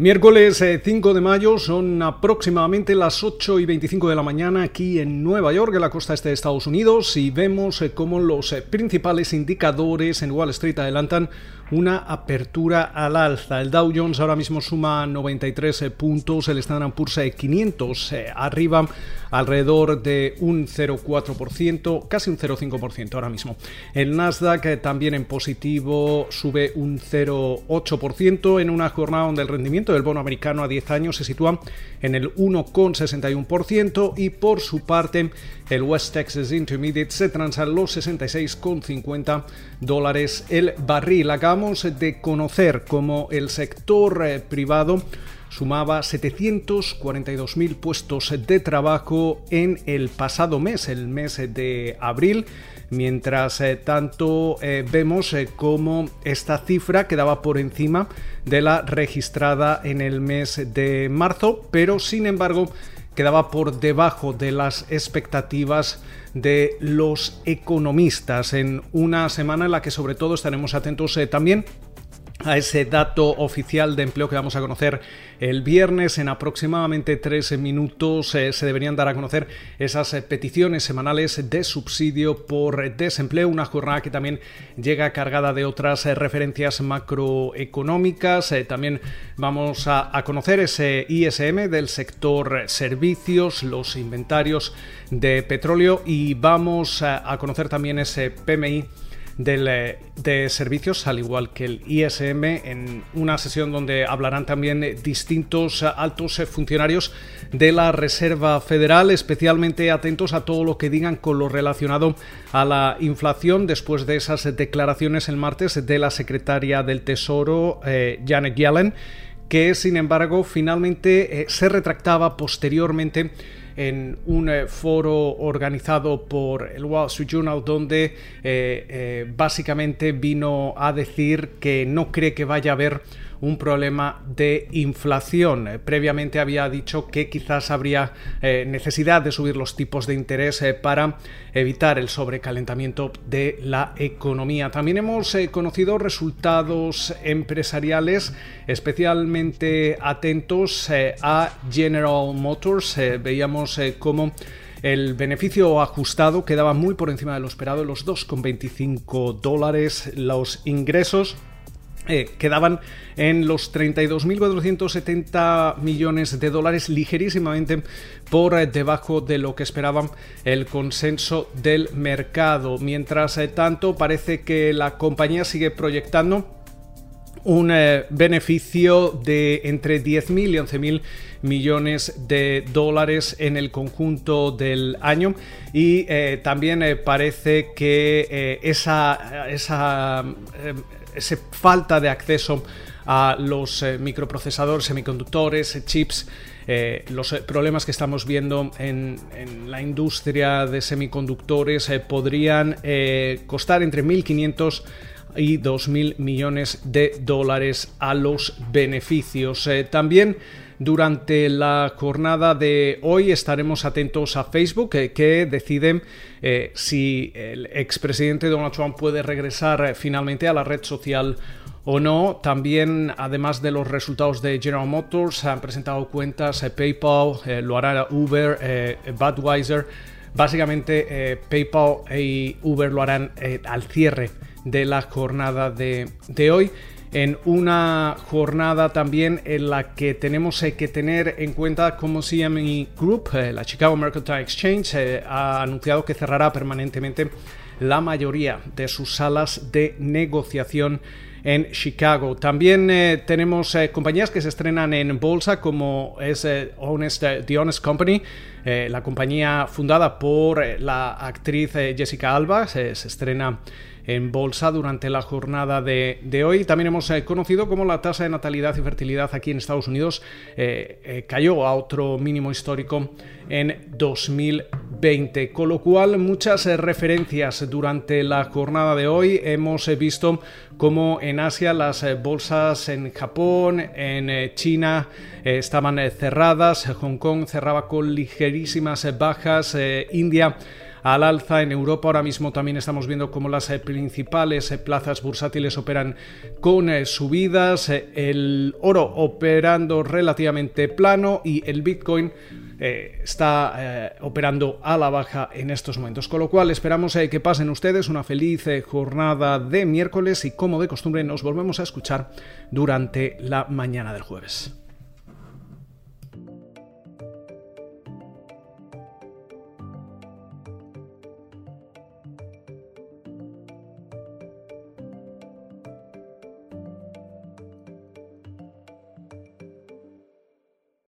Miércoles 5 eh, de mayo son aproximadamente las 8 y 25 de la mañana aquí en Nueva York, en la costa este de Estados Unidos, y vemos eh, cómo los eh, principales indicadores en Wall Street adelantan una apertura al alza. El Dow Jones ahora mismo suma 93 puntos, el Standard Poor's 500 arriba alrededor de un 0,4%, casi un 0,5% ahora mismo. El Nasdaq también en positivo sube un 0,8% en una jornada donde el rendimiento del bono americano a 10 años se sitúa en el 1,61% y por su parte el West Texas Intermediate se transa los 66,50 dólares el barril. De conocer cómo el sector eh, privado sumaba 742.000 puestos de trabajo en el pasado mes, el mes de abril. Mientras eh, tanto, eh, vemos cómo esta cifra quedaba por encima de la registrada en el mes de marzo, pero sin embargo quedaba por debajo de las expectativas de los economistas en una semana en la que sobre todo estaremos atentos también a ese dato oficial de empleo que vamos a conocer el viernes. En aproximadamente 13 minutos eh, se deberían dar a conocer esas eh, peticiones semanales de subsidio por desempleo, una jornada que también llega cargada de otras eh, referencias macroeconómicas. también vamos a conocer ese ISM del sector servicios, los inventarios de petróleo y vamos a conocer también ese PMI eh, de servicios, al igual que el ISM, en una sesión donde hablarán también distintos altos funcionarios de la Reserva Federal, especialmente atentos a todo lo que digan con lo relacionado a la inflación. Después de esas declaraciones el martes de la secretaria del Tesoro, eh, Janet Yellen, que sin embargo finalmente eh, se retractaba posteriormente en un eh, foro organizado por el Wall Street Journal donde eh, eh, básicamente vino a decir que no cree que vaya a haber un problema de inflación. Eh, previamente había dicho que quizás habría eh, necesidad de subir los tipos de interés eh, para evitar el sobrecalentamiento de la economía. También hemos conocido resultados empresariales especialmente atentos a General Motors. veíamos cómo el beneficio ajustado quedaba muy por encima de lo esperado, los 2,25 dólares. Los ingresos eh, quedaban en los 32.470 millones de dólares, ligerísimamente por eh, debajo de lo que esperaban el consenso del mercado. Mientras eh, tanto, parece que la compañía sigue proyectando un beneficio de entre 10.000 y 11.000 millones de dólares en el conjunto del año y también parece que esa, esa esa falta de acceso a los eh, microprocesadores, semiconductores, eh, chips, eh, los problemas que estamos viendo en, la industria de semiconductores podrían costar entre 1.500 y 2.000 millones de dólares a los beneficios. también durante la jornada de hoy estaremos atentos a Facebook, que, deciden eh, si el expresidente Donald Trump puede regresar eh, finalmente a la red social o no. También, además de los resultados de General Motors, han presentado cuentas eh, PayPal, lo hará Uber, Budweiser. Básicamente, PayPal y Uber lo harán al cierre de la jornada de, de hoy en una jornada también en la que tenemos eh, que tener en cuenta cómo CME Group, eh, la Chicago Mercantile Exchange, eh, ha anunciado que cerrará permanentemente la mayoría de sus salas de negociación en Chicago. También tenemos compañías que se estrenan en bolsa como es Honest, The Honest Company, la compañía fundada por la actriz Jessica Alba, se estrena en bolsa durante la jornada de, hoy. También hemos eh, conocido cómo la tasa de natalidad y fertilidad aquí en Estados Unidos eh, eh, cayó a otro mínimo histórico en 2020, con lo cual muchas referencias durante la jornada de hoy. Hemos visto cómo en Asia las bolsas en Japón, en China estaban cerradas, Hong Kong cerraba con ligerísimas bajas, India al alza. En Europa ahora mismo también estamos viendo cómo las principales plazas bursátiles operan con subidas, el oro operando relativamente plano y el Bitcoin eh, está eh, operando a la baja en estos momentos. Con lo cual esperamos eh, que pasen ustedes una feliz jornada de miércoles y como de costumbre nos volvemos a escuchar durante la mañana del jueves.